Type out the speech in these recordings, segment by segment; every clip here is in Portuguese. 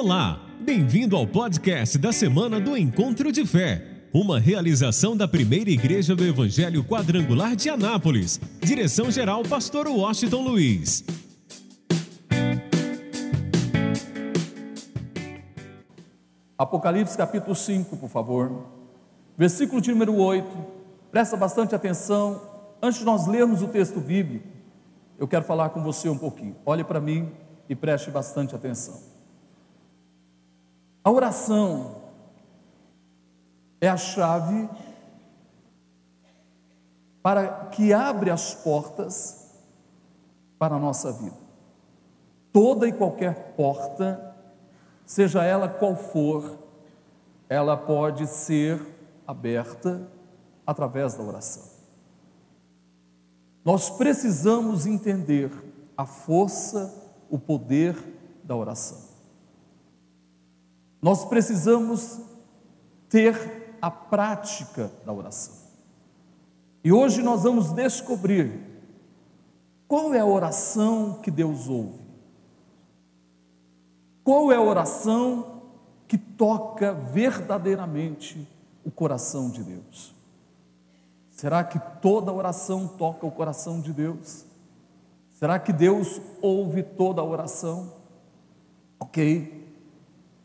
Olá, bem-vindo ao podcast da semana do Encontro de Fé, uma realização da primeira igreja do Evangelho Quadrangular de Anápolis. Direção-geral, Pastor Washington Luiz. Apocalipse capítulo 5, por favor. Versículo de número 8. Presta bastante atenção. Antes de nós lermos o texto bíblico, eu quero falar com você um pouquinho. Olhe para mim e preste bastante atenção. A oração é a chave para que abre as portas para a nossa vida. Toda e qualquer porta, seja ela qual for, ela pode ser aberta através da oração. Nós precisamos entender a força, o poder da oração. Nós precisamos ter a prática da oração. E hoje nós vamos descobrir qual é a oração que Deus ouve. Qual é a oração que toca verdadeiramente o coração de Deus? Será que toda oração toca o coração de Deus? Será que Deus ouve toda oração? Ok,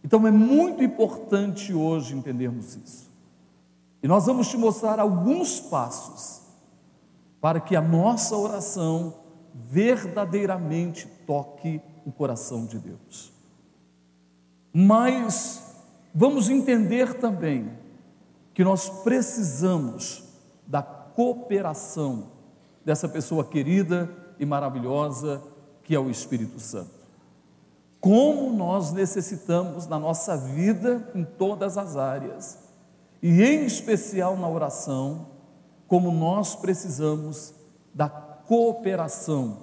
então é muito importante hoje entendermos isso. E nós vamos te mostrar alguns passos para que a nossa oração verdadeiramente toque o coração de Deus. Mas vamos entender também que nós precisamos da cooperação dessa pessoa querida e maravilhosa que é o Espírito Santo como nós necessitamos na nossa vida em todas as áreas, e em especial na oração, como nós precisamos da cooperação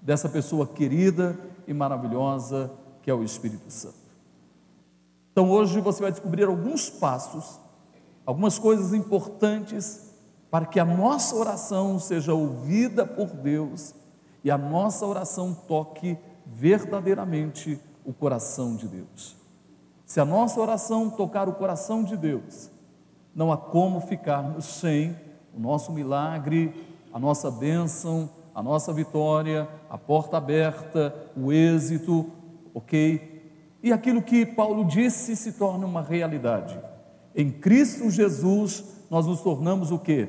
dessa pessoa querida e maravilhosa que é o Espírito Santo. Então hoje você vai descobrir alguns passos, algumas coisas importantes para que a nossa oração seja ouvida por Deus e a nossa oração toque verdadeiramente o coração de Deus. Se a nossa oração tocar o coração de Deus, não há como ficarmos sem o nosso milagre, a nossa bênção, a nossa vitória, a porta aberta, o êxito, ok? E aquilo que Paulo disse se torna uma realidade. Em Cristo Jesus nós nos tornamos o que?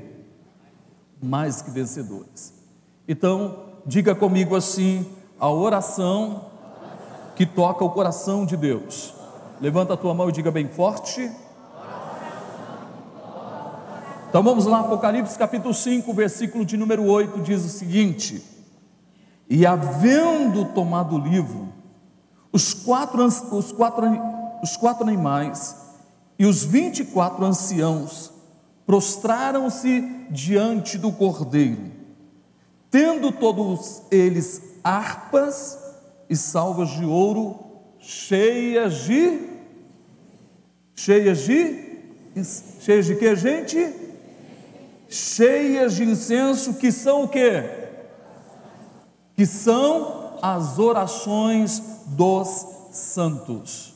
Mais que vencedores. Então, diga comigo assim: a oração que toca o coração de Deus. Levanta a tua mão e diga bem forte. Então vamos lá, Apocalipse capítulo 5, versículo de número 8 diz o seguinte: E havendo tomado o livro, os quatro, os quatro, os quatro animais e os vinte e quatro anciãos prostraram-se diante do cordeiro, tendo todos eles harpas e salvas de ouro cheias de cheias de cheias de que gente? Cheias de incenso que são o que? Que são as orações dos santos.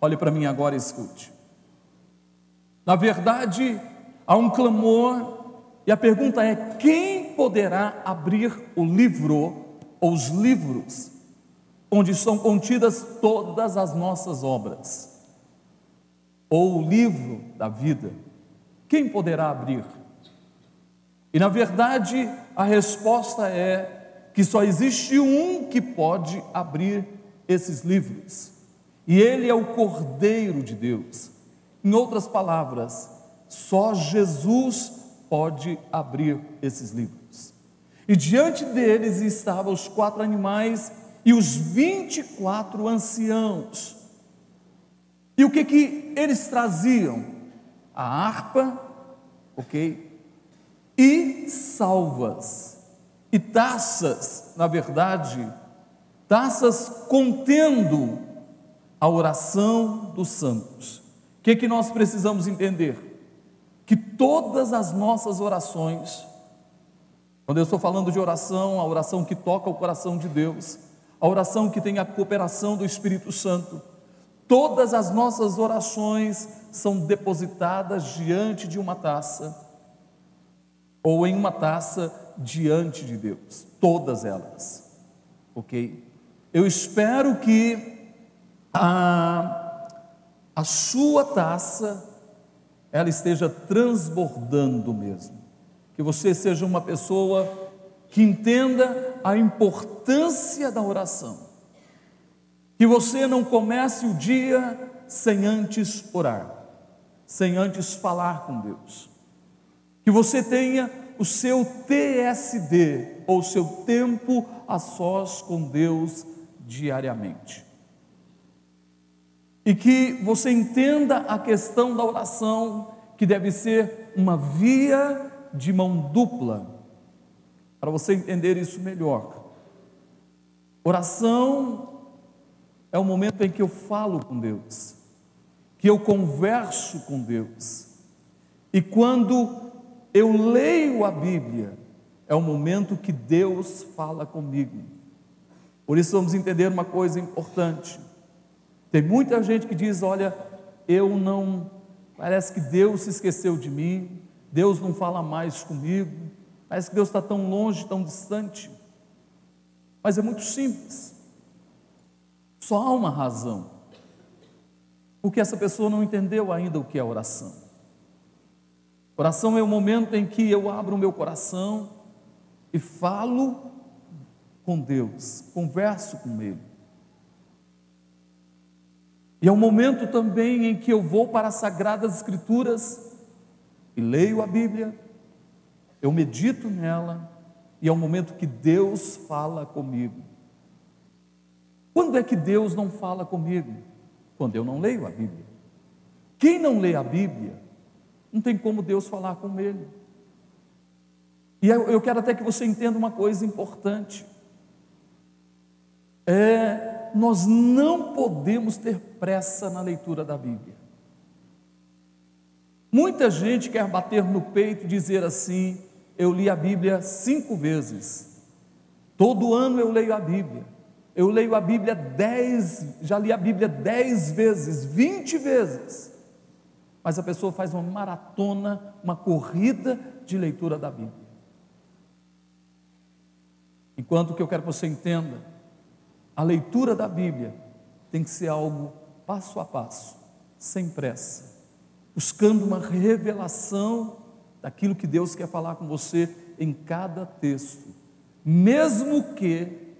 Olhe para mim agora e escute. Na verdade, há um clamor e a pergunta é: quem poderá abrir o livro ou os livros onde são contidas todas as nossas obras, ou o livro da vida, quem poderá abrir? E na verdade, a resposta é que só existe um que pode abrir esses livros, e ele é o Cordeiro de Deus. Em outras palavras, só Jesus pode abrir esses livros. E diante deles estavam os quatro animais e os vinte e quatro anciãos. E o que que eles traziam? A harpa, ok? E salvas, e taças, na verdade, taças contendo a oração dos santos. O que que nós precisamos entender? Que todas as nossas orações, quando eu estou falando de oração, a oração que toca o coração de Deus, a oração que tem a cooperação do Espírito Santo, Todas as nossas orações são depositadas diante de uma taça ou em uma taça diante de Deus, todas elas, ok? Eu espero que a, a sua taça ela esteja transbordando mesmo, que você seja uma pessoa que entenda a importância da oração, que você não comece o dia sem antes orar, sem antes falar com Deus que você tenha o seu TSD, ou seu tempo a sós com Deus diariamente. E que você entenda a questão da oração, que deve ser uma via de mão dupla, para você entender isso melhor. Oração é o momento em que eu falo com Deus, que eu converso com Deus. E quando eu leio a Bíblia, é o momento que Deus fala comigo. Por isso vamos entender uma coisa importante. Tem muita gente que diz: olha, eu não, parece que Deus se esqueceu de mim, Deus não fala mais comigo, parece que Deus está tão longe, tão distante. Mas é muito simples, só há uma razão, porque essa pessoa não entendeu ainda o que é oração. Oração é o momento em que eu abro o meu coração e falo com Deus, converso com Ele. E é um momento também em que eu vou para as Sagradas Escrituras e leio a Bíblia, eu medito nela, e é um momento que Deus fala comigo. Quando é que Deus não fala comigo? Quando eu não leio a Bíblia. Quem não lê a Bíblia não tem como Deus falar com ele. E eu quero até que você entenda uma coisa importante. É, nós não podemos ter pressa na leitura da Bíblia. Muita gente quer bater no peito e dizer assim: eu li a Bíblia cinco vezes. Todo ano eu leio a Bíblia. Eu leio a Bíblia dez, já li a Bíblia dez vezes, vinte vezes mas a pessoa faz uma maratona, uma corrida de leitura da Bíblia. Enquanto que eu quero que você entenda, a leitura da Bíblia tem que ser algo passo a passo, sem pressa, buscando uma revelação daquilo que Deus quer falar com você em cada texto, mesmo que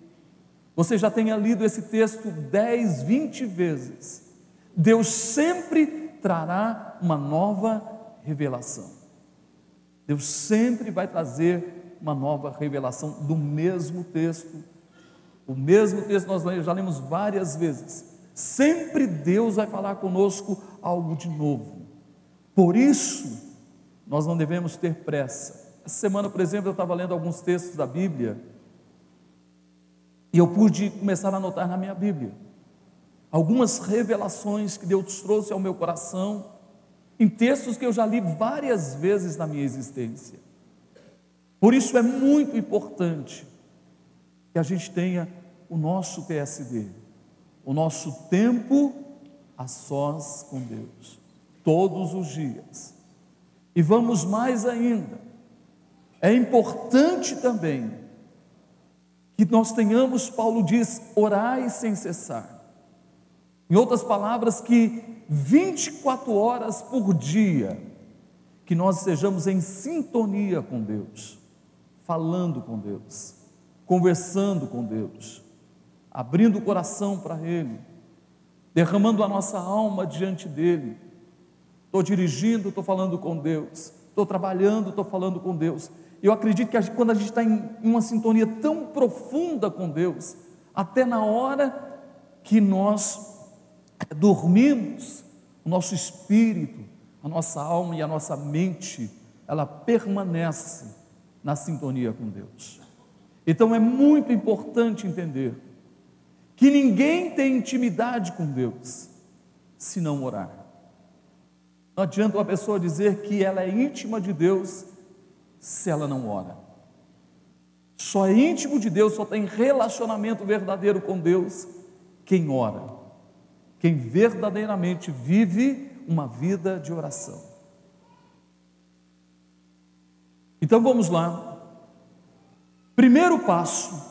você já tenha lido esse texto 10, 20 vezes, Deus sempre trará uma nova revelação. Deus sempre vai trazer uma nova revelação do mesmo texto. O mesmo texto nós já lemos várias vezes. Sempre Deus vai falar conosco algo de novo. Por isso, nós não devemos ter pressa. Essa semana, por exemplo, eu estava lendo alguns textos da Bíblia e eu pude começar a anotar na minha Bíblia algumas revelações que Deus trouxe ao meu coração, em textos que eu já li várias vezes na minha existência. Por isso é muito importante que a gente tenha o nosso TSD, o nosso tempo a sós com Deus, todos os dias. E vamos mais ainda, é importante também que nós tenhamos, Paulo diz, orai sem cessar. Em outras palavras, que 24 horas por dia, que nós sejamos em sintonia com Deus, falando com Deus, conversando com Deus, abrindo o coração para Ele, derramando a nossa alma diante dEle. Estou dirigindo, estou falando com Deus, estou trabalhando, estou falando com Deus. Eu acredito que a gente, quando a gente está em uma sintonia tão profunda com Deus, até na hora que nós dormimos, o nosso espírito, a nossa alma e a nossa mente, ela permanece na sintonia com Deus. Então é muito importante entender que ninguém tem intimidade com Deus se não orar. Não adianta uma pessoa dizer que ela é íntima de Deus se ela não ora. Só é íntimo de Deus, só tem relacionamento verdadeiro com Deus quem ora. quem verdadeiramente vive uma vida de oração. Então vamos lá. Primeiro passo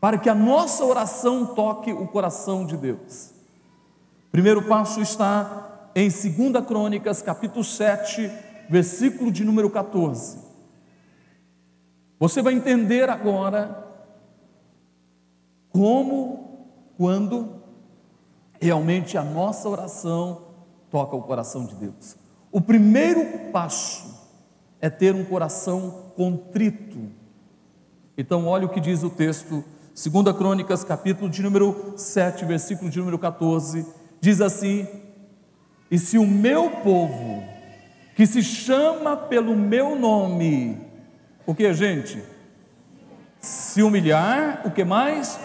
para que a nossa oração toque o coração de Deus. Primeiro passo está em 2 Crônicas, capítulo 7, versículo de número 14. Você vai entender agora como, quando realmente a nossa oração toca o coração de Deus. O primeiro passo é ter um coração contrito. Então, olha o que diz o texto, 2 Crônicas, capítulo de número 7, versículo de número 14, diz assim: E se o meu povo, que se chama pelo meu nome, o que, gente? Se humilhar, o que mais?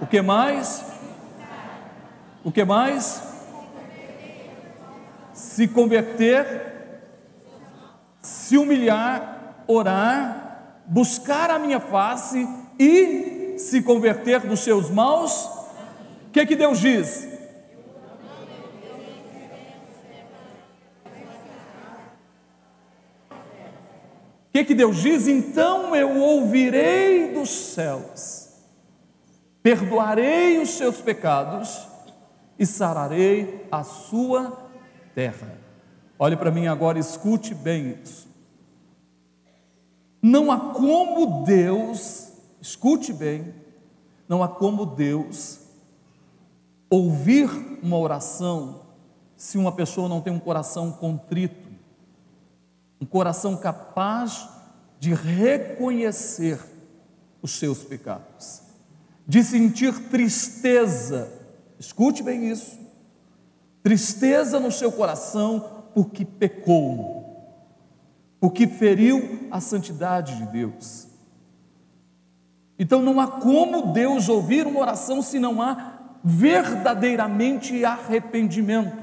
O que mais? O que mais? Se converter se humilhar, orar, buscar a minha face e se converter dos seus maus, o que, que Deus diz? Que, que Deus diz? Então eu ouvirei dos céus, perdoarei os seus pecados e sararei a sua terra. Olhe para mim agora, escute bem isso. Não há como Deus, escute bem, não há como Deus ouvir uma oração se uma pessoa não tem um coração contrito, um coração capaz de reconhecer os seus pecados, de sentir tristeza, escute bem isso, tristeza no seu coração porque pecou, porque feriu a santidade de Deus. Então não há como Deus ouvir uma oração se não há verdadeiramente arrependimento.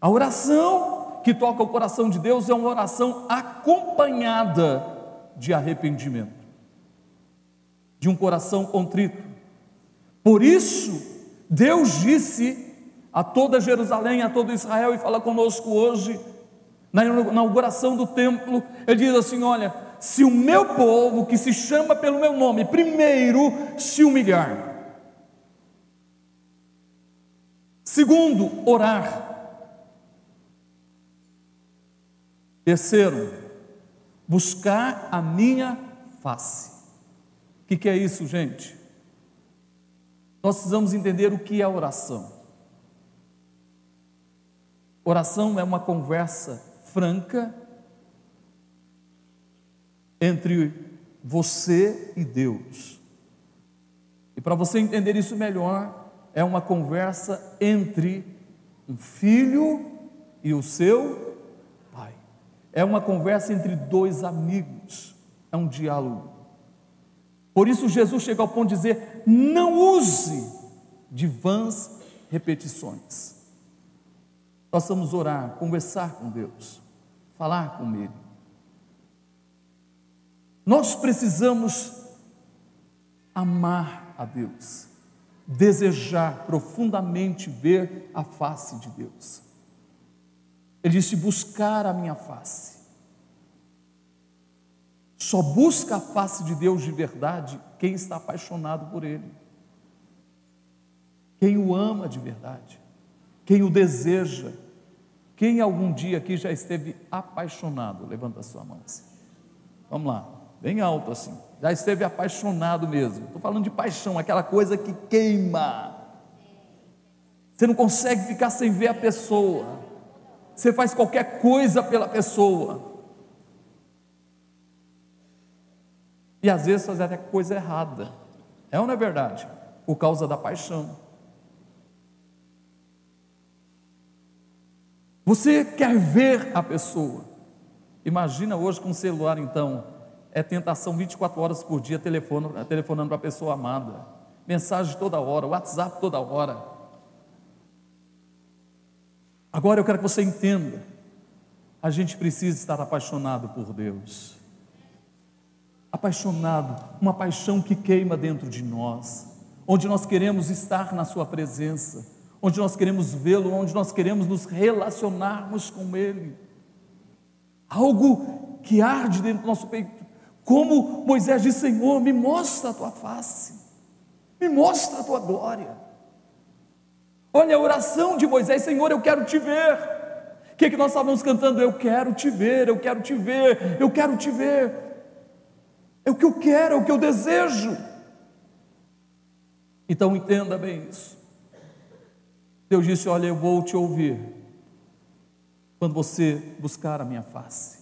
A oração que toca o coração de Deus é uma oração acompanhada de arrependimento, de um coração contrito. Por isso, Deus disse a toda Jerusalém, a todo Israel, e fala conosco hoje, na inauguração do templo, ele diz assim: Olha, se o meu povo, que se chama pelo meu nome, primeiro se humilhar, segundo, orar, terceiro, buscar a minha face. O que, que é isso, gente? Nós precisamos entender o que é oração. Oração é uma conversa franca entre você e Deus. E para você entender isso melhor, é uma conversa entre um filho e o seu. É uma conversa entre dois amigos, é um diálogo. Por isso Jesus chega ao ponto de dizer: não use de vãs repetições. Nós vamos orar, conversar com Deus, falar com Ele. Nós precisamos amar a Deus, desejar profundamente ver a face de Deus. Ele disse: buscar a minha face. Só busca a face de Deus de verdade quem está apaixonado por Ele, quem o ama de verdade quem o deseja. Quem algum dia aqui já esteve apaixonado? Levanta a sua mão assim. Vamos lá, bem alto assim. Já esteve apaixonado mesmo. Estou falando de paixão, aquela coisa que queima. Você não consegue ficar sem ver a pessoa. Você faz qualquer coisa pela pessoa. E às vezes faz até coisa errada. É ou não é verdade? Por causa da paixão. Você quer ver a pessoa. Imagina hoje com o celular, então, é tentação 24 horas por dia telefonando para a pessoa amada, mensagem toda hora, WhatsApp toda hora. Agora eu quero que você entenda, a gente precisa estar apaixonado por Deus, apaixonado, uma paixão que queima dentro de nós, onde nós queremos estar na Sua presença, onde nós queremos vê-lo, onde nós queremos nos relacionarmos com Ele. Algo que arde dentro do nosso peito, como Moisés disse: Senhor, me mostra a tua face, me mostra a tua glória. Olha a oração de Moisés: Senhor, eu quero te ver. O que, é que nós estávamos cantando? Eu quero te ver, eu quero te ver, eu quero te ver. É o que eu quero, é o que eu desejo. Então entenda bem isso. Deus disse: Olha, eu vou te ouvir quando você buscar a minha face,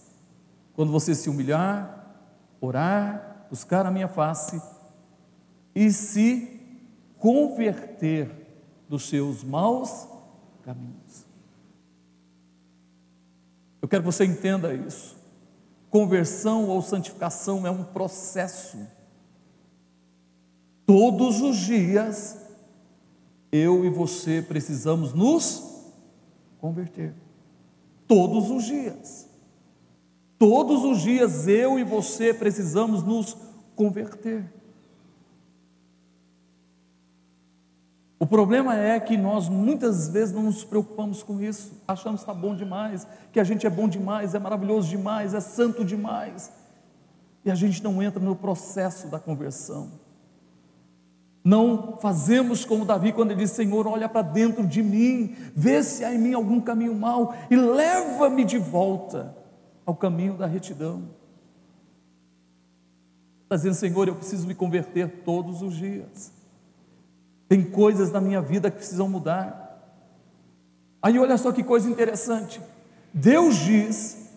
quando você se humilhar, orar, buscar a minha face e se converter dos seus maus caminhos. Eu quero que você entenda isso. Conversão ou santificação é um processo. Todos os dias, eu e você precisamos nos converter. Todos os dias. Todos os dias eu e você precisamos nos converter. O problema é que nós muitas vezes não nos preocupamos com isso, achamos que está bom demais, que a gente é bom demais, é maravilhoso demais, é santo demais, e a gente não entra no processo da conversão. Não fazemos como Davi quando ele diz: Senhor, olha para dentro de mim, vê se há em mim algum caminho mau e leva-me de volta ao caminho da retidão. Está dizendo, Senhor, eu preciso me converter todos os dias. Tem coisas na minha vida que precisam mudar. Aí olha só que coisa interessante. Deus diz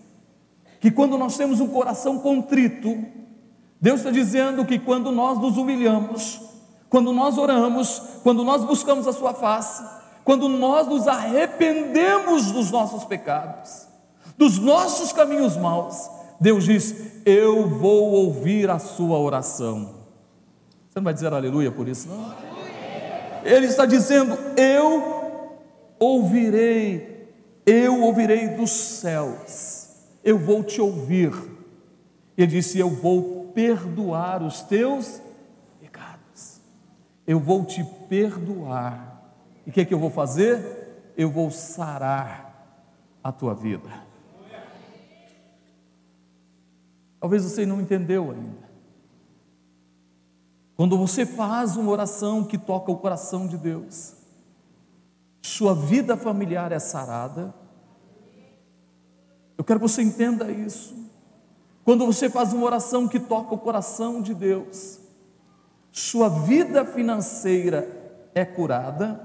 que quando nós temos um coração contrito, Deus está dizendo que quando nós nos humilhamos, quando nós oramos, quando nós buscamos a Sua face, quando nós nos arrependemos dos nossos pecados, dos nossos caminhos maus, Deus diz: Eu vou ouvir a sua oração. Você não vai dizer aleluia por isso, não? Ele está dizendo: Eu ouvirei, eu ouvirei dos céus, eu vou te ouvir. Ele disse: Eu vou perdoar os teus pecados, eu vou te perdoar. E o que, é que eu vou fazer? Eu vou sarar a tua vida. Talvez você não entendeu ainda. Quando você faz uma oração que toca o coração de Deus, sua vida familiar é sarada. Eu quero que você entenda isso. Quando você faz uma oração que toca o coração de Deus, sua vida financeira é curada.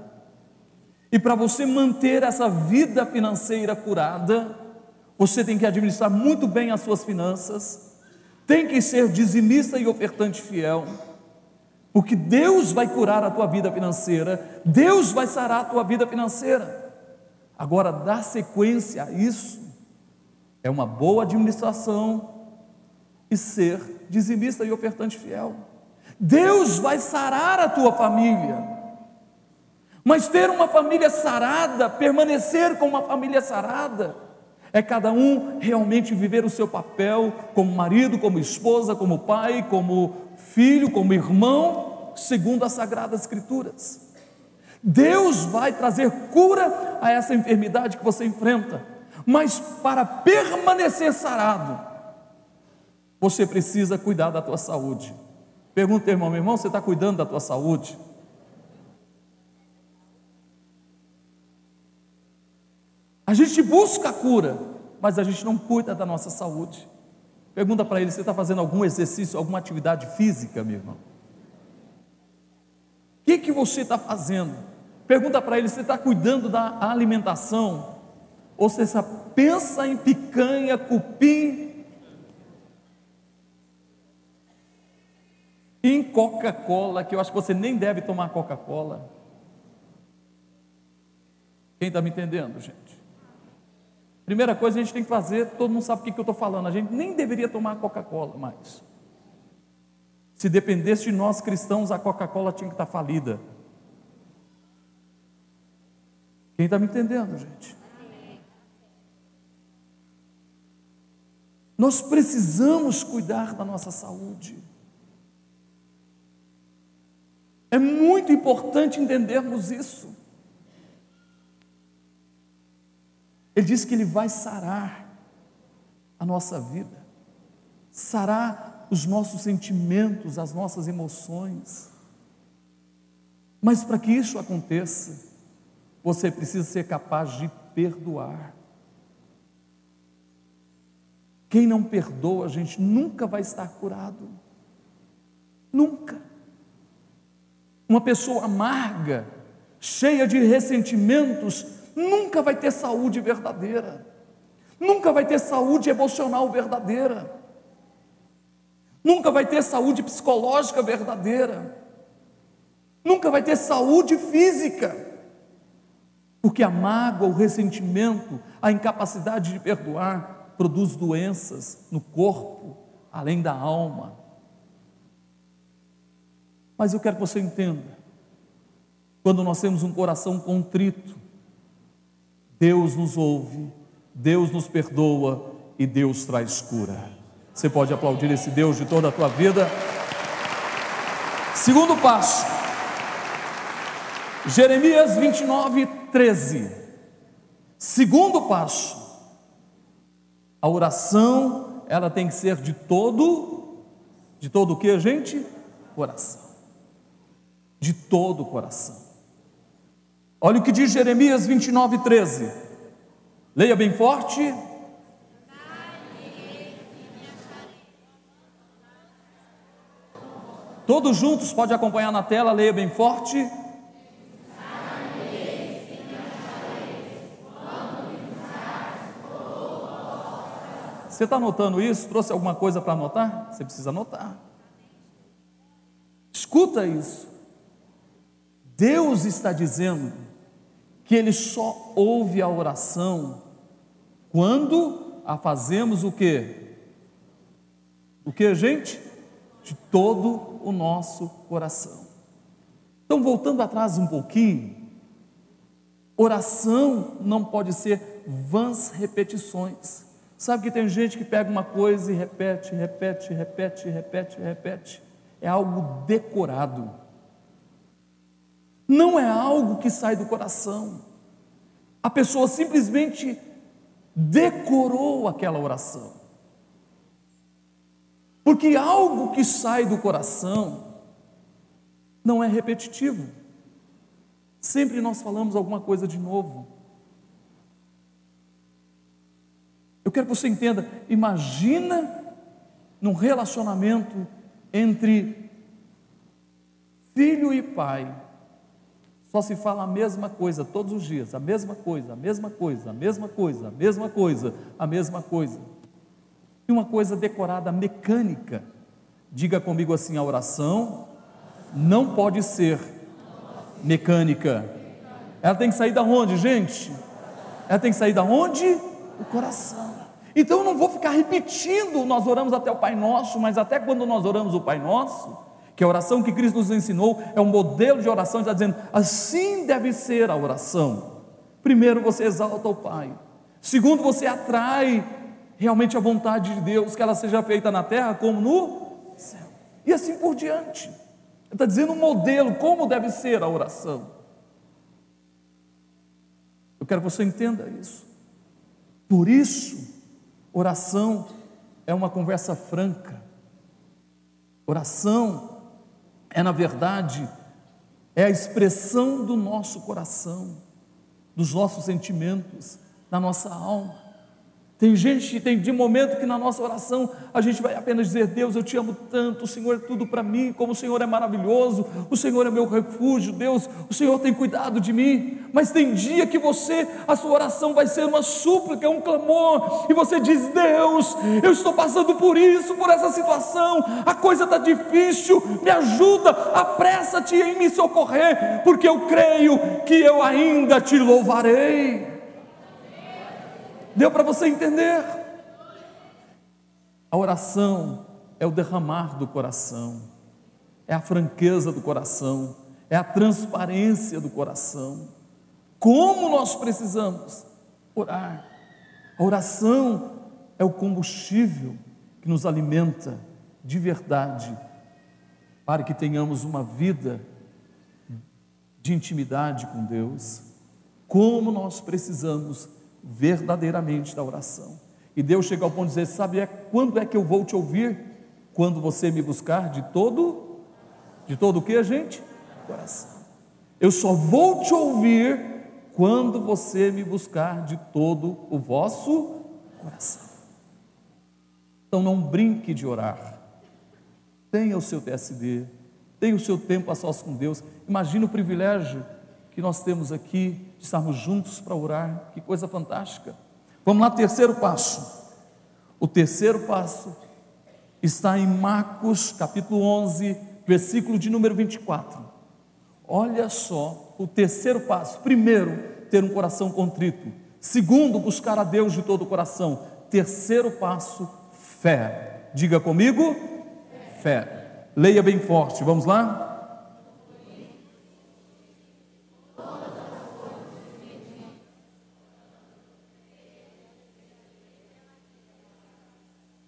E para você manter essa vida financeira curada, você tem que administrar muito bem as suas finanças, tem que ser dizimista e ofertante fiel porque Deus vai curar a tua vida financeira, Deus vai sarar a tua vida financeira. Agora, dar sequência a isso é uma boa administração e ser dizimista e ofertante fiel. Deus vai sarar a tua família. Mas ter uma família sarada, permanecer com uma família sarada, é cada um realmente viver o seu papel como marido, como esposa, como pai, como filho, como irmão, segundo as Sagradas Escrituras. Deus vai trazer cura a essa enfermidade que você enfrenta, mas para permanecer sarado, você precisa cuidar da tua saúde. Pergunta, irmão, meu irmão, você está cuidando da tua saúde? A gente busca a cura, mas a gente não cuida da nossa saúde. Pergunta para ele: você está fazendo algum exercício, alguma atividade física, meu irmão? Que, que você está fazendo? Pergunta para ele: você está cuidando da alimentação? Ou você só pensa em picanha, cupim, em Coca-Cola, que eu acho que você nem deve tomar Coca-Cola. Quem está me entendendo, gente? Primeira coisa a gente tem que fazer, todo mundo sabe o que, que eu estou falando, a gente nem deveria tomar Coca-Cola mais. Se dependesse de nós cristãos, a Coca-Cola tinha que estar falida. Quem está me entendendo, gente? Nós precisamos cuidar da nossa saúde. É muito importante entendermos isso. Ele diz que Ele vai sarar a nossa vida, sarar os nossos sentimentos, as nossas emoções. Mas para que isso aconteça, você precisa ser capaz de perdoar. Quem não perdoa, a gente nunca vai estar curado. Nunca. Uma pessoa amarga, cheia de ressentimentos, nunca vai ter saúde verdadeira. Nunca vai ter saúde emocional verdadeira. Nunca vai ter saúde psicológica verdadeira. Nunca vai ter saúde física. Porque a mágoa, o ressentimento, a incapacidade de perdoar produz doenças no corpo, além da alma. Mas eu quero que você entenda, quando nós temos um coração contrito, Deus nos ouve, Deus nos perdoa e Deus traz cura. Você pode aplaudir esse Deus de toda a tua vida. Segundo passo, Jeremias 29, 13. Segundo passo, a oração, ela tem que ser de todo, de todo o que, gente? Coração. De todo o coração. Olha o que diz Jeremias 29, 13. Leia bem forte. Todos juntos, pode acompanhar na tela, leia bem forte. Você está anotando isso? Trouxe alguma coisa para anotar? Você precisa anotar. Escuta isso. Deus está dizendo que Ele só ouve a oração quando a fazemos o que? O que, gente? De todo o nosso coração. Então, voltando atrás um pouquinho, oração não pode ser vãs repetições. Sabe que tem gente que pega uma coisa e repete, repete, repete, repete, repete. É algo decorado. Não é algo que sai do coração. A pessoa simplesmente decorou aquela oração. Porque algo que sai do coração não é repetitivo. Sempre nós falamos alguma coisa de novo. Eu quero que você entenda, imagina num relacionamento entre filho e pai. Só se fala a mesma coisa todos os dias, a mesma coisa, a mesma coisa, a mesma coisa, a mesma coisa, a mesma coisa. E uma coisa decorada mecânica. Diga comigo assim: a oração não pode ser mecânica. Ela tem que sair da onde, gente? Ela tem que sair da onde? O coração. Então eu não vou ficar repetindo, nós oramos até o Pai Nosso, mas até quando nós oramos o Pai Nosso, que a oração que Cristo nos ensinou é um modelo de oração, está dizendo, assim deve ser a oração. Primeiro você exalta o Pai, segundo você atrai realmente a vontade de Deus, que ela seja feita na terra como no céu, e assim por diante. Está dizendo um modelo, como deve ser a oração. Eu quero que você entenda isso. Por isso, Oração é uma conversa franca. Oração é, na verdade, é a expressão do nosso coração, dos nossos sentimentos, da nossa alma. Tem gente, tem de momento que na nossa oração a gente vai apenas dizer: Deus, eu te amo tanto, o Senhor é tudo para mim, como o Senhor é maravilhoso, o Senhor é meu refúgio, Deus, o Senhor tem cuidado de mim. Mas tem dia que você, a sua oração vai ser uma súplica, um clamor, e você diz: Deus, eu estou passando por isso, por essa situação, a coisa está difícil, me ajuda, apressa-te em me socorrer, porque eu creio que eu ainda te louvarei. Deu para você entender? A oração é o derramar do coração, é a franqueza do coração, é a transparência do coração. Como nós precisamos orar? A oração é o combustível que nos alimenta de verdade, para que tenhamos uma vida de intimidade com Deus, como nós precisamos verdadeiramente da oração. E Deus chega ao ponto de dizer: Sabe é, quando é que eu vou te ouvir? Quando você me buscar de todo, de todo o que, gente? Coração. Eu só vou te ouvir quando você me buscar de todo o vosso coração. Então não brinque de orar. Tenha o seu TSD, tenha o seu tempo a sós com Deus. Imagina o privilégio que nós temos aqui de estarmos juntos para orar. Que coisa fantástica. Vamos lá, terceiro passo. O terceiro passo está em Marcos, capítulo 11, versículo de número 24. Olha só o terceiro passo. Primeiro, ter um coração contrito. Segundo, buscar a Deus de todo o coração. Terceiro passo, fé. Diga comigo, fé. Leia bem forte. Vamos lá?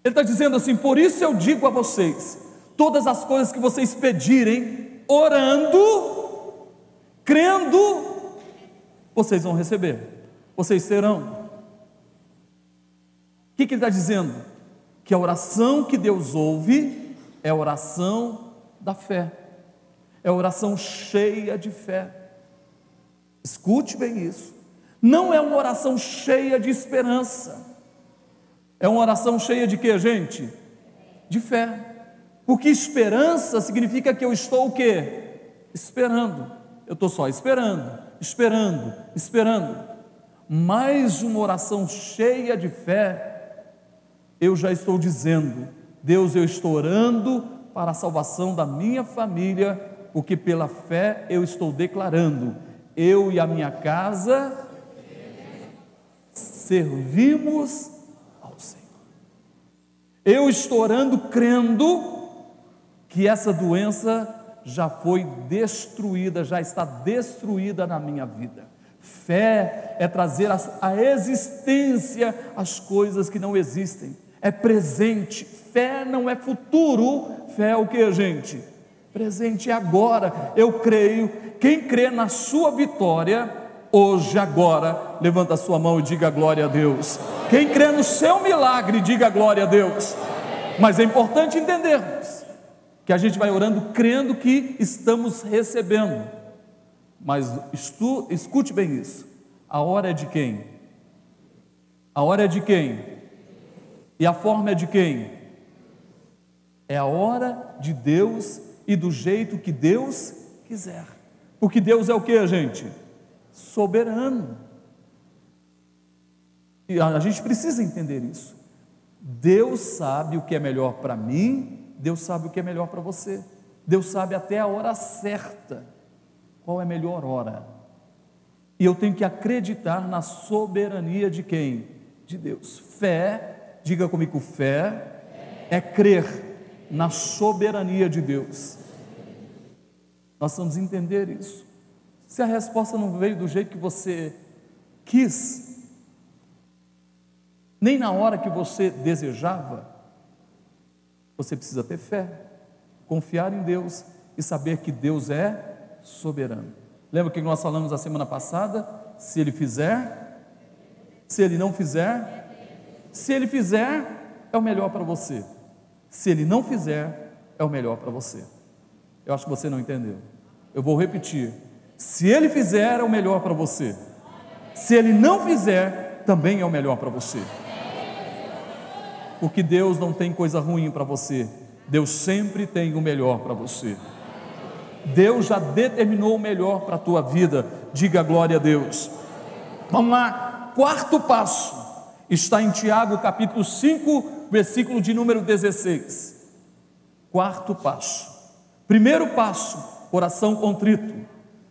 Ele está dizendo assim: por isso eu digo a vocês: todas as coisas que vocês pedirem, orando, crendo, vocês vão receber, vocês terão. O que, que ele está dizendo? Que a oração que Deus ouve é a oração da fé, é a oração cheia de fé. Escute bem isso. Não é uma oração cheia de esperança é uma oração cheia de quê, gente? De fé. Porque esperança significa que eu estou o quê? Esperando. Eu estou só esperando, esperando, esperando. Mais uma oração cheia de fé, eu já estou dizendo: Deus, eu estou orando para a salvação da minha família, porque pela fé eu estou declarando: eu e a minha casa servimos eu estou orando crendo que essa doença já foi destruída, já está destruída na minha vida. Fé é trazer a existência as coisas que não existem, é presente. Fé não é futuro, fé é o que, gente? Presente é agora. Eu creio. Quem crê na sua vitória, hoje, agora, levanta a sua mão e diga glória a Deus. Quem crê no seu milagre, diga glória a Deus. Mas é importante entendermos que a gente vai orando crendo que estamos recebendo. Mas estu, escute bem isso. A hora é de quem? A hora é de quem? E a forma é de quem? É a hora de Deus e do jeito que Deus quiser. Porque Deus é o que, gente? Soberano. E a gente precisa entender isso. Deus sabe o que é melhor para mim, Deus sabe o que é melhor para você. Deus sabe até a hora certa, qual é a melhor hora. E eu tenho que acreditar na soberania de quem? De Deus. Fé, diga comigo, fé é crer na soberania de Deus. Nós vamos entender isso. Se a resposta não veio do jeito que você quis, nem na hora que você desejava, você precisa ter fé, confiar em Deus e saber que Deus é soberano. Lembra que nós falamos a semana passada? Se Ele fizer, se Ele não fizer, se Ele fizer, é o melhor para você. Se Ele não fizer, é o melhor para você. Eu acho que você não entendeu. Eu vou repetir. Se ele fizer, é o melhor para você. Se ele não fizer, também é o melhor para você. Porque Deus não tem coisa ruim para você. Deus sempre tem o melhor para você. Deus já determinou o melhor para a tua vida. Diga glória a Deus. Vamos lá. Quarto passo está em Tiago, capítulo 5, versículo de número 16. Quarto passo. Primeiro passo, coração contrito.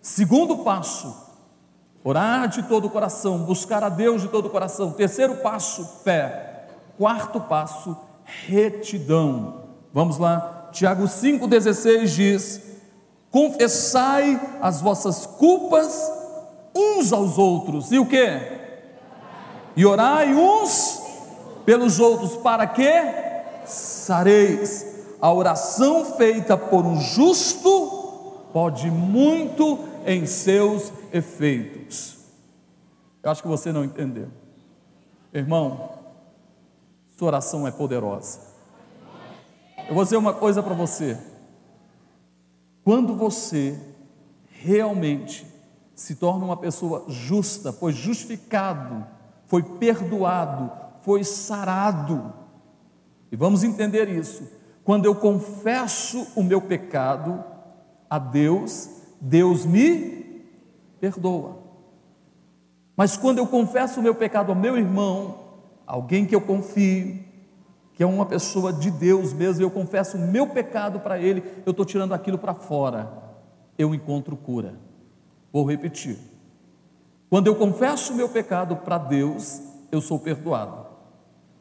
Segundo passo, orar de todo o coração, buscar a Deus de todo o coração. Terceiro passo, fé. Quarto passo, retidão. Vamos lá, Tiago 5,16 diz: Confessai as vossas culpas uns aos outros, e o que? E orai uns pelos outros, para que sareis. A oração feita por um justo pode muito em seus efeitos. Eu acho que você não entendeu. Irmão, sua oração é poderosa. Eu vou dizer uma coisa para você. Quando você realmente se torna uma pessoa justa, foi justificado, foi perdoado, foi sarado. E vamos entender isso. Quando eu confesso o meu pecado a Deus, Deus me perdoa. Mas quando eu confesso o meu pecado ao meu irmão, alguém que eu confio, que é uma pessoa de Deus mesmo, eu confesso o meu pecado para ele, eu estou tirando aquilo para fora, eu encontro cura. Vou repetir. Quando eu confesso o meu pecado para Deus, eu sou perdoado.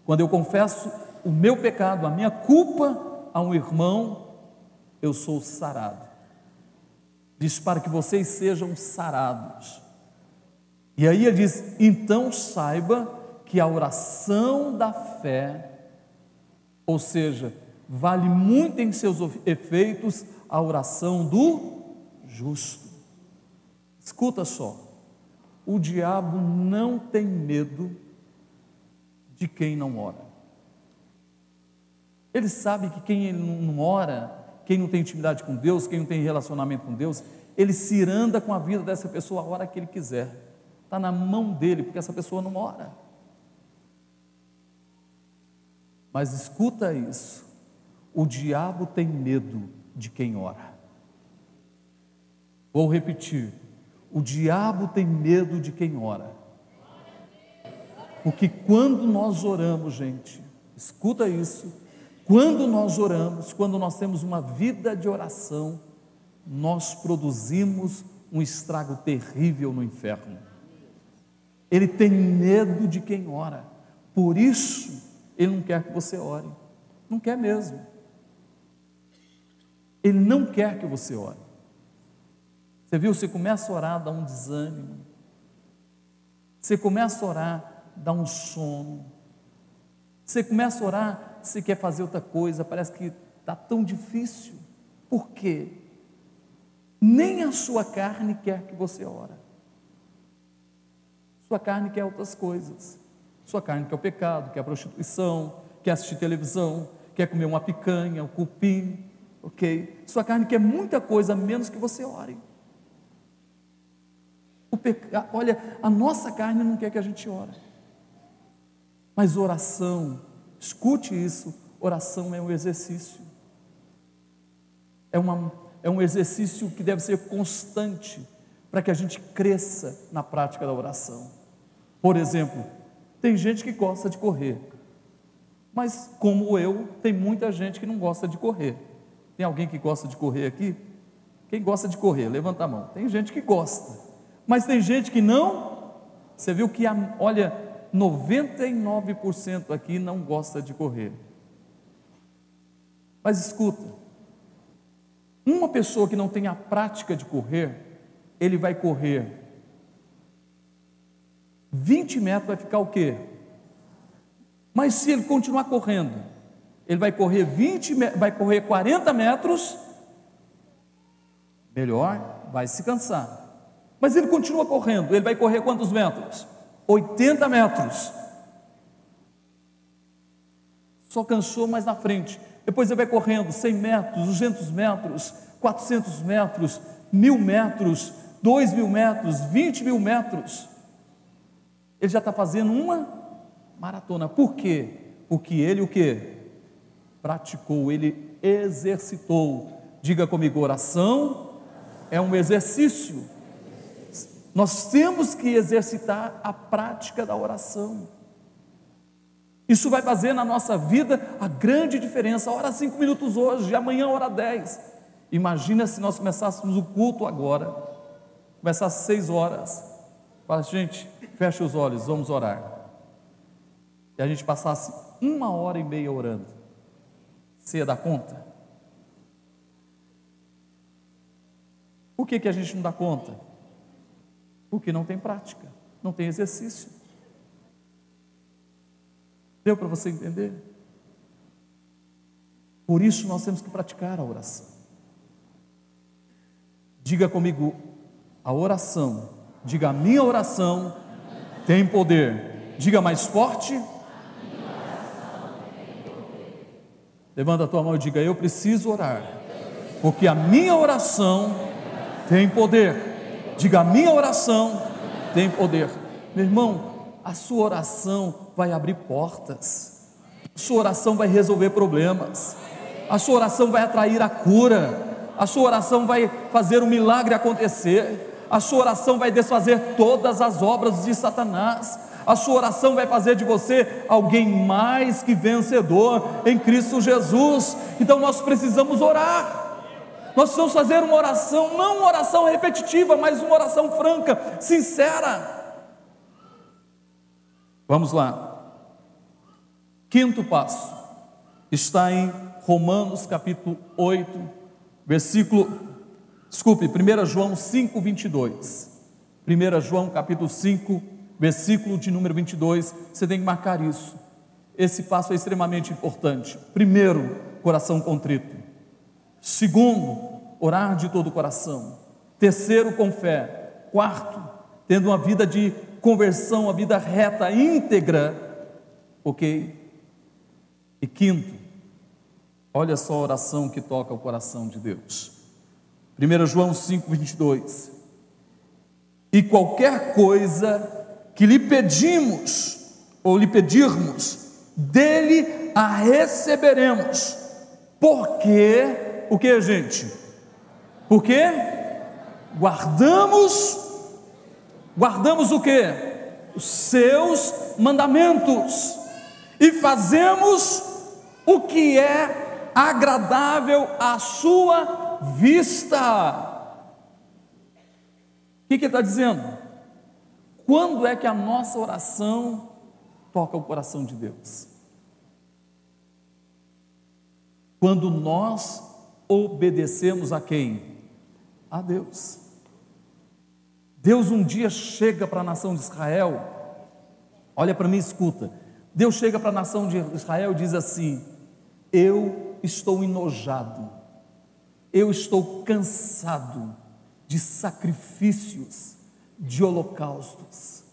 Quando eu confesso o meu pecado, a minha culpa a um irmão, eu sou sarado. Diz para que vocês sejam sarados. E aí ele diz: então saiba que a oração da fé, ou seja, vale muito em seus efeitos a oração do justo. Escuta só, o diabo não tem medo de quem não ora. Ele sabe que quem não ora, quem não tem intimidade com Deus, quem não tem relacionamento com Deus, ele se iranda com a vida dessa pessoa a hora que ele quiser. Está na mão dele, porque essa pessoa não ora. Mas escuta isso: o diabo tem medo de quem ora. Vou repetir: o diabo tem medo de quem ora. Porque quando nós oramos, gente, escuta isso, quando nós oramos, quando nós temos uma vida de oração, nós produzimos um estrago terrível no inferno. Ele tem medo de quem ora, por isso ele não quer que você ore, não quer mesmo. Ele não quer que você ore. Você viu, você começa a orar, dá um desânimo. Você começa a orar, dá um sono. Você começa a orar, você quer fazer outra coisa, parece que está tão difícil. Por quê? Nem a sua carne quer que você ora. Sua carne quer outras coisas. Sua carne quer o pecado, quer a prostituição, quer assistir televisão, quer comer uma picanha, um cupim, ok? Sua carne quer muita coisa, menos que você ore. Peca... Olha, a nossa carne não quer que a gente ore. Mas oração, escute isso, oração é um exercício. É, uma, é um exercício que deve ser constante para que a gente cresça na prática da oração. Por exemplo, tem gente que gosta de correr, mas como eu, tem muita gente que não gosta de correr. Tem alguém que gosta de correr aqui? Quem gosta de correr? Levanta a mão. Tem gente que gosta. Mas tem gente que não. Você viu que, olha, 99% aqui não gosta de correr. Mas escuta, uma pessoa que não tem a prática de correr, ele vai correr 20 metros, vai ficar o quê? Mas se ele continuar correndo, ele vai correr 20, vai correr 40 metros, melhor, vai se cansar. Mas ele continua correndo. Ele vai correr quantos metros? 80 metros. Só cansou mais na frente. Depois ele vai correndo 100 metros, 200 metros, 400 metros, mil metros, 2 mil metros, 20 mil metros. Ele já está fazendo uma maratona. Por quê? Porque ele o que? Praticou, ele exercitou. Diga comigo, oração é um exercício. Nós temos que exercitar a prática da oração. Isso vai fazer na nossa vida a grande diferença. Ora cinco minutos hoje, amanhã ora dez. Imagina se nós começássemos o culto agora, começar às seis horas. Fala, gente, fecha os olhos, vamos orar. E a gente passasse uma hora e meia orando. Você ia dar conta? Por que, que a gente não dá conta? Porque não tem prática, não tem exercício. Deu para você entender? Por isso nós temos que praticar a oração. Diga comigo, A oração, diga a minha oração tem poder. Diga mais forte. Levanta a tua mão e diga: Eu preciso orar, porque a minha oração tem poder. Diga: A minha oração tem poder. Meu irmão, a sua oração vai abrir portas, a sua oração vai resolver problemas, a sua oração vai atrair a cura, a sua oração vai fazer um milagre acontecer, a sua oração vai desfazer todas as obras de Satanás, a sua oração vai fazer de você alguém mais que vencedor em Cristo Jesus. Então nós precisamos orar. Nós precisamos fazer uma oração, não uma oração repetitiva, mas uma oração franca, sincera. Vamos lá. Quinto passo está em Romanos capítulo 8, versículo, desculpe, 1 João 5, 22. 1 João capítulo 5, versículo de número 22, você tem que marcar isso. Esse passo é extremamente importante. Primeiro, coração contrito. Segundo, orar de todo o coração. Terceiro, com fé. Quarto, tendo uma vida de conversão, uma vida reta, íntegra. Ok? E quinto, olha só a oração que toca o coração de Deus. 1 João 5, 22. E qualquer coisa que lhe pedimos, ou lhe pedirmos, dele a receberemos. Porque, o que, gente? Porque guardamos guardamos o que? Os seus mandamentos e fazemos o que é agradável à sua vista. O que, que ele está dizendo? Quando é que a nossa oração toca o coração de Deus? Quando nós obedecemos a quem? A Deus. Deus um dia chega para a nação de Israel, olha para mim escuta. Deus chega para a nação de Israel e diz assim: Eu estou enojado, eu estou cansado de sacrifícios, de holocaustos.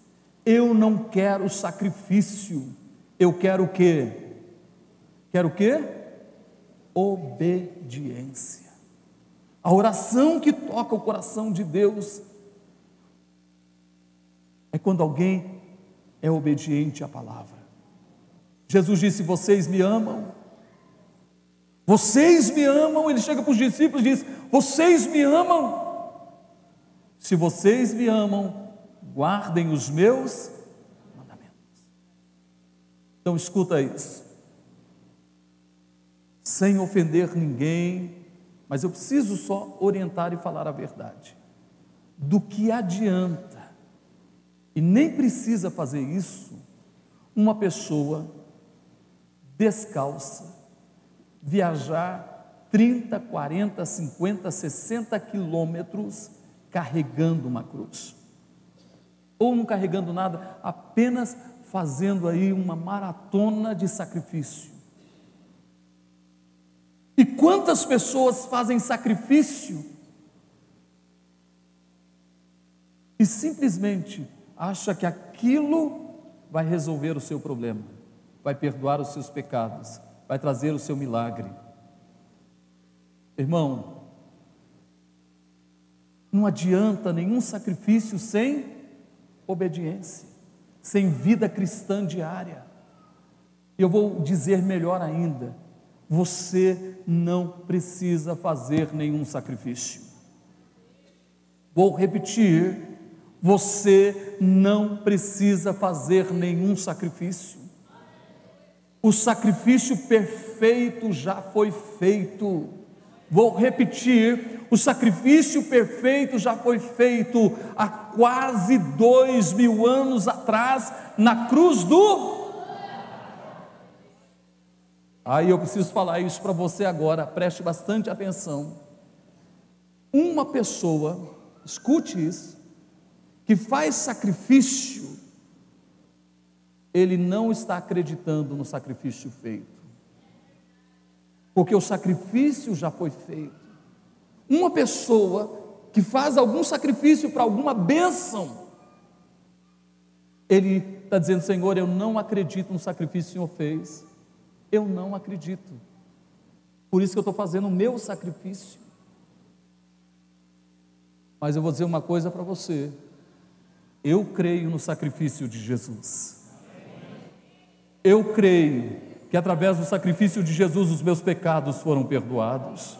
Eu não quero sacrifício, eu quero o quê? Quero o quê? Obediência. A oração que toca o coração de Deus é quando alguém é obediente à palavra. Jesus disse: Vocês me amam. Vocês me amam. Ele chega para os discípulos e diz: Vocês me amam. Se vocês me amam, guardem os meus mandamentos. Então escuta isso. Sem ofender ninguém, mas eu preciso só orientar e falar a verdade. Do que adianta e nem precisa fazer isso uma pessoa descalça, viajar 30, 40, 50, 60 quilômetros carregando uma cruz. Ou não carregando nada, apenas fazendo aí uma maratona de sacrifício. E quantas pessoas fazem sacrifício e simplesmente acha que aquilo vai resolver o seu problema, vai perdoar os seus pecados, vai trazer o seu milagre. Irmão, não adianta nenhum sacrifício sem obediência, sem vida cristã diária. Eu vou dizer melhor ainda: você não precisa fazer nenhum sacrifício. Vou repetir você não precisa fazer nenhum sacrifício. O sacrifício perfeito já foi feito. Vou repetir: o sacrifício perfeito já foi feito há quase dois mil anos atrás, na cruz do. Aí eu preciso falar isso para você agora, preste bastante atenção. Uma pessoa, escute isso, que faz sacrifício, ele não está acreditando no sacrifício feito, porque o sacrifício já foi feito. Uma pessoa que faz algum sacrifício para alguma bênção, ele está dizendo: Senhor, eu não acredito no sacrifício que o Senhor fez, eu não acredito, por isso que eu estou fazendo o meu sacrifício. Mas eu vou dizer uma coisa para você: eu creio no sacrifício de Jesus. Eu creio que através do sacrifício de Jesus os meus pecados foram perdoados.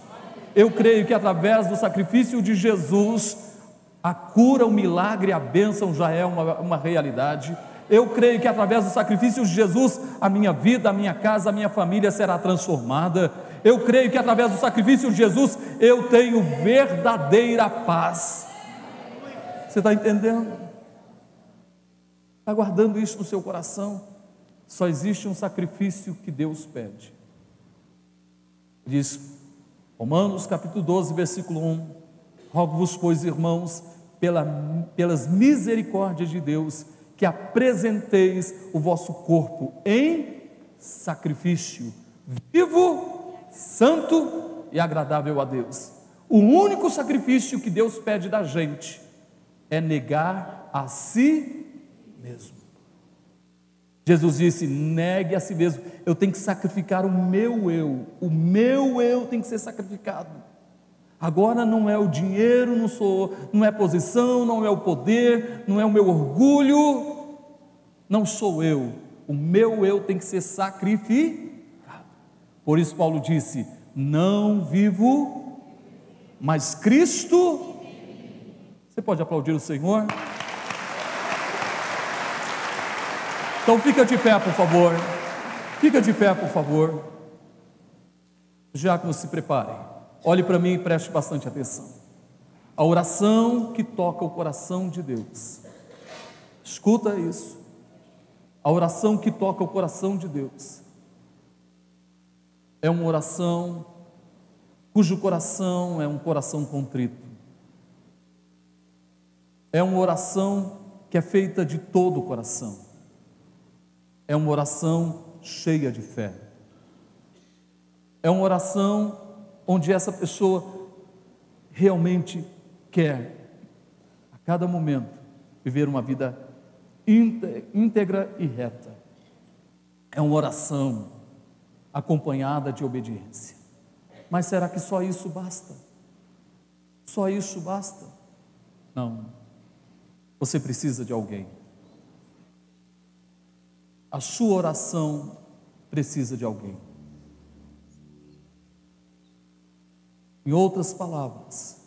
Eu creio que através do sacrifício de Jesus a cura, o milagre, a bênção já é uma, uma realidade. Eu creio que através do sacrifício de Jesus a minha vida, a minha casa, a minha família será transformada. Eu creio que através do sacrifício de Jesus eu tenho verdadeira paz. Você está entendendo? Está guardando isso no seu coração? Só existe um sacrifício que Deus pede. Diz Romanos capítulo 12, versículo 1: Rogo-vos, pois, irmãos, pela, pelas misericórdias de Deus, que apresenteis o vosso corpo em sacrifício vivo, santo e agradável a Deus. O único sacrifício que Deus pede da gente é negar a si mesmo. Jesus disse: negue a si mesmo. Eu tenho que sacrificar o meu eu. O meu eu tem que ser sacrificado. Agora não é o dinheiro, não sou, não é posição, não é o poder, não é o meu orgulho, não sou eu. O meu eu tem que ser sacrificado. Por isso Paulo disse: não vivo, mas Cristo. Você pode aplaudir o Senhor? Então fica de pé, por favor. Fica de pé, por favor. Já que se preparem. Olhe para mim e preste bastante atenção. A oração que toca o coração de Deus. Escuta isso. A oração que toca o coração de Deus é uma oração cujo coração é um coração contrito. É uma oração que é feita de todo o coração é uma oração cheia de fé. É uma oração onde essa pessoa realmente quer, a cada momento, viver uma vida íntegra e reta. É uma oração acompanhada de obediência. Mas será que só isso basta? Só isso basta? Não. Você precisa de alguém. A sua oração precisa de alguém. Em outras palavras,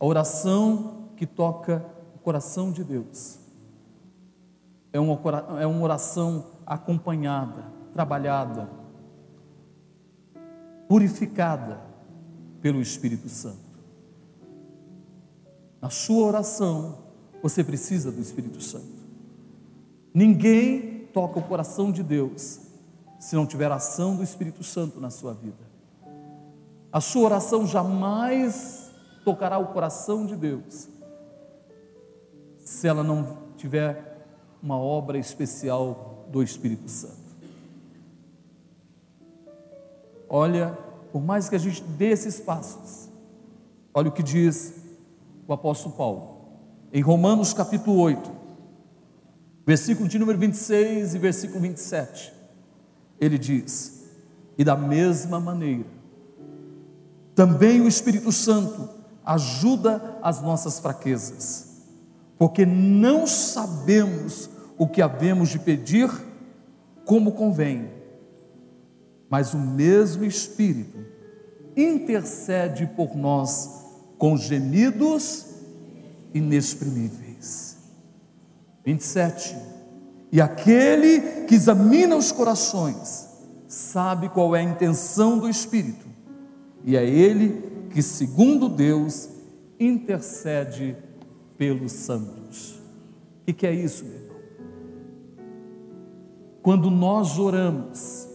a oração que toca o coração de Deus é uma, é uma oração acompanhada, trabalhada, purificada pelo Espírito Santo. Na sua oração, você precisa do Espírito Santo. Ninguém toca o coração de Deus se não tiver ação do Espírito Santo na sua vida. A sua oração jamais tocará o coração de Deus se ela não tiver uma obra especial do Espírito Santo. Olha, por mais que a gente dê esses passos, olha o que diz o apóstolo Paulo, em Romanos capítulo 8, versículo de número 26 e versículo 27. Ele diz: E da mesma maneira, também o Espírito Santo ajuda as nossas fraquezas, porque não sabemos o que havemos de pedir como convém, mas o mesmo Espírito intercede por nós com gemidos inexprimíveis. 27. E aquele que examina os corações sabe qual é a intenção do Espírito, e é ele que, segundo Deus, intercede pelos santos. O que é isso, meu irmão? Quando nós oramos,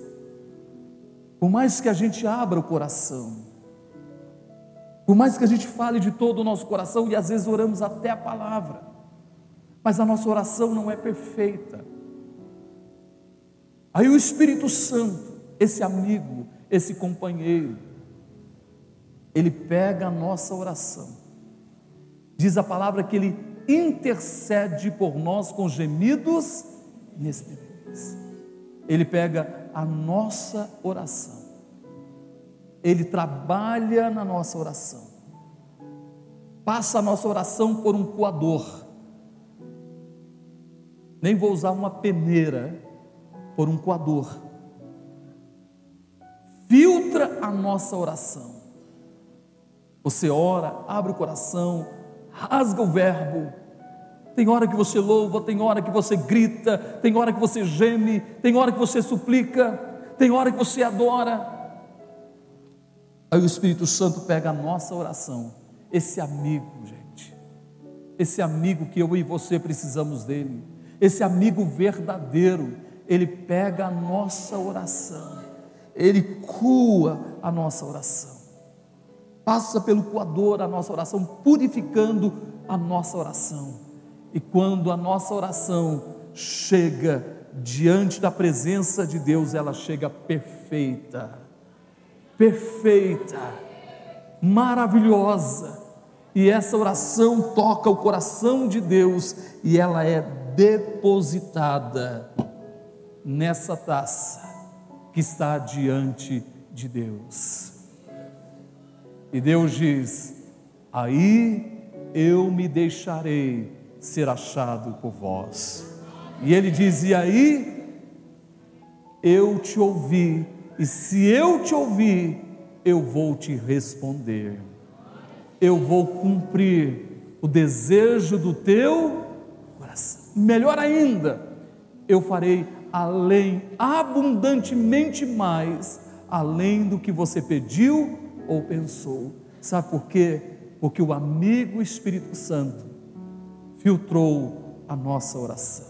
por mais que a gente abra o coração, por mais que a gente fale de todo o nosso coração, e às vezes oramos até a palavra, mas a nossa oração não é perfeita. Aí o Espírito Santo, esse amigo, esse companheiro, ele pega a nossa oração. Diz a palavra que Ele intercede por nós com gemidos inexprimíveis. Ele pega a nossa oração, Ele trabalha na nossa oração, passa a nossa oração por um coador, nem vou usar uma peneira, por um coador, filtra a nossa oração. Você ora, abre o coração, rasga o verbo. Tem hora que você louva, tem hora que você grita, tem hora que você geme, tem hora que você suplica, tem hora que você adora. Aí o Espírito Santo pega a nossa oração, esse amigo, gente, esse amigo que eu e você precisamos dele, esse amigo verdadeiro, ele pega a nossa oração, ele cua a nossa oração passa pelo coador a nossa oração, purificando a nossa oração. E quando a nossa oração chega diante da presença de Deus, ela chega perfeita, perfeita, maravilhosa. E essa oração toca o coração de Deus e ela é depositada nessa taça que está diante de Deus. E Deus diz: Aí eu me deixarei ser achado por vós. E ele diz: E aí eu te ouvi, e se eu te ouvir, eu vou te responder. Eu vou cumprir o desejo do teu coração. Melhor ainda, eu farei além, abundantemente mais, além do que você pediu ou pensou. Sabe por quê? Porque o amigo Espírito Santo filtrou a nossa oração.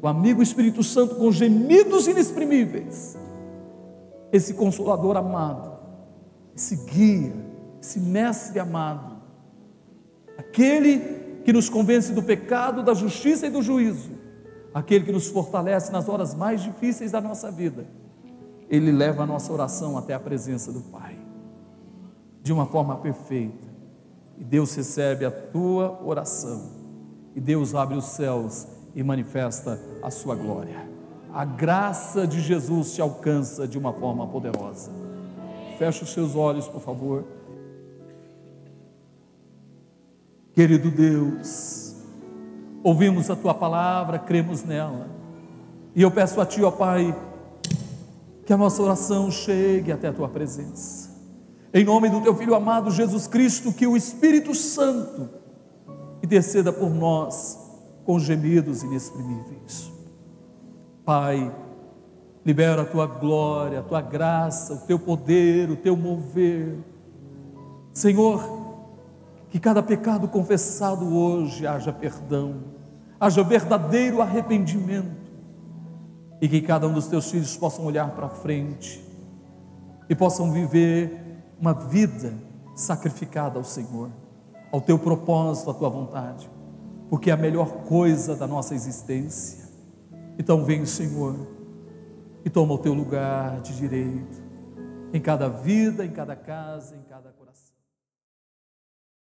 O amigo Espírito Santo com gemidos inexprimíveis. Esse consolador amado, esse guia, esse mestre amado, aquele que nos convence do pecado, da justiça e do juízo, aquele que nos fortalece nas horas mais difíceis da nossa vida, ele leva a nossa oração até a presença do Pai de uma forma perfeita. E Deus recebe a tua oração. E Deus abre os céus e manifesta a sua glória. A graça de Jesus te alcança de uma forma poderosa. Feche os seus olhos, por favor. Querido Deus, ouvimos a tua palavra, cremos nela. E eu peço a ti, ó Pai, que a nossa oração chegue até a tua presença. Em nome do teu filho amado Jesus Cristo, que o Espírito Santo interceda por nós com gemidos inexprimíveis. Pai, libera a tua glória, a tua graça, o teu poder, o teu mover. Senhor, que cada pecado confessado hoje haja perdão, haja verdadeiro arrependimento, e que cada um dos teus filhos possam olhar para frente e possam viver uma vida sacrificada ao Senhor, ao teu propósito, à tua vontade, porque é a melhor coisa da nossa existência. Então vem, Senhor, e toma o teu lugar de direito em cada vida, em cada casa, em.